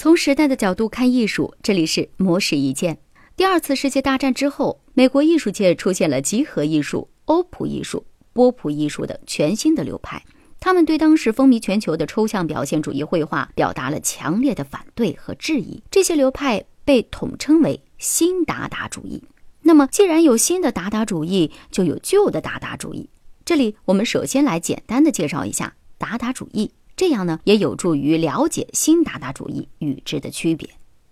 从时代的角度看艺术，这里是魔石一见。第二次世界大战之后，美国艺术界出现了集合艺术、欧普艺术、波普艺术等全新的流派，他们对当时风靡全球的抽象表现主义绘画表达了强烈的反对和质疑。这些流派被统称为新达达主义。那么，既然有新的达达主义，就有旧的达达主义。这里我们首先来简单的介绍一下达达主义。这样呢，也有助于了解新达达主义与之的区别。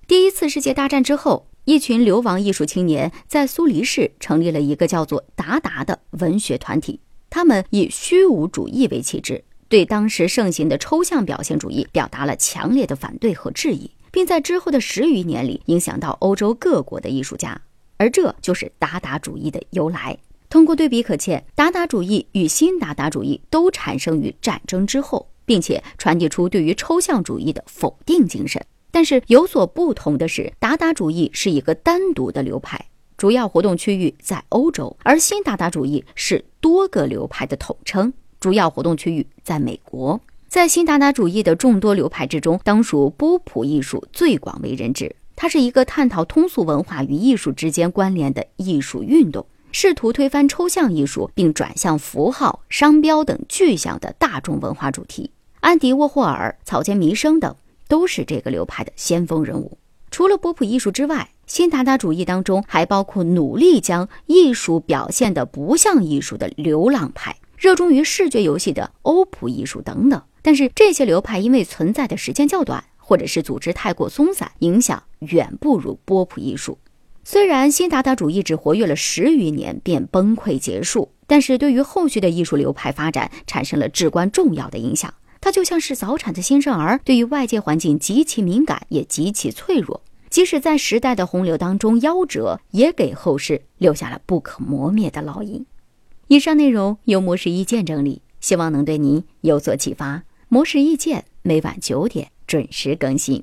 第一次世界大战之后，一群流亡艺术青年在苏黎世成立了一个叫做“达达”的文学团体。他们以虚无主义为旗帜，对当时盛行的抽象表现主义表达了强烈的反对和质疑，并在之后的十余年里影响到欧洲各国的艺术家。而这就是达达主义的由来。通过对比可见，达达主义与新达达主义都产生于战争之后。并且传递出对于抽象主义的否定精神，但是有所不同的是，达达主义是一个单独的流派，主要活动区域在欧洲；而新达达主义是多个流派的统称，主要活动区域在美国。在新达达主义的众多流派之中，当属波普艺术最广为人知，它是一个探讨通俗文化与艺术之间关联的艺术运动。试图推翻抽象艺术，并转向符号、商标等具象的大众文化主题。安迪沃霍尔、草间弥生等都是这个流派的先锋人物。除了波普艺术之外，新达达主义当中还包括努力将艺术表现的不像艺术的流浪派，热衷于视觉游戏的欧普艺术等等。但是这些流派因为存在的时间较短，或者是组织太过松散，影响远不如波普艺术。虽然新达达主义只活跃了十余年便崩溃结束，但是对于后续的艺术流派发展产生了至关重要的影响。他就像是早产的新生儿，对于外界环境极其敏感，也极其脆弱。即使在时代的洪流当中夭折，也给后世留下了不可磨灭的烙印。以上内容由模式意见整理，希望能对您有所启发。模式意见每晚九点准时更新。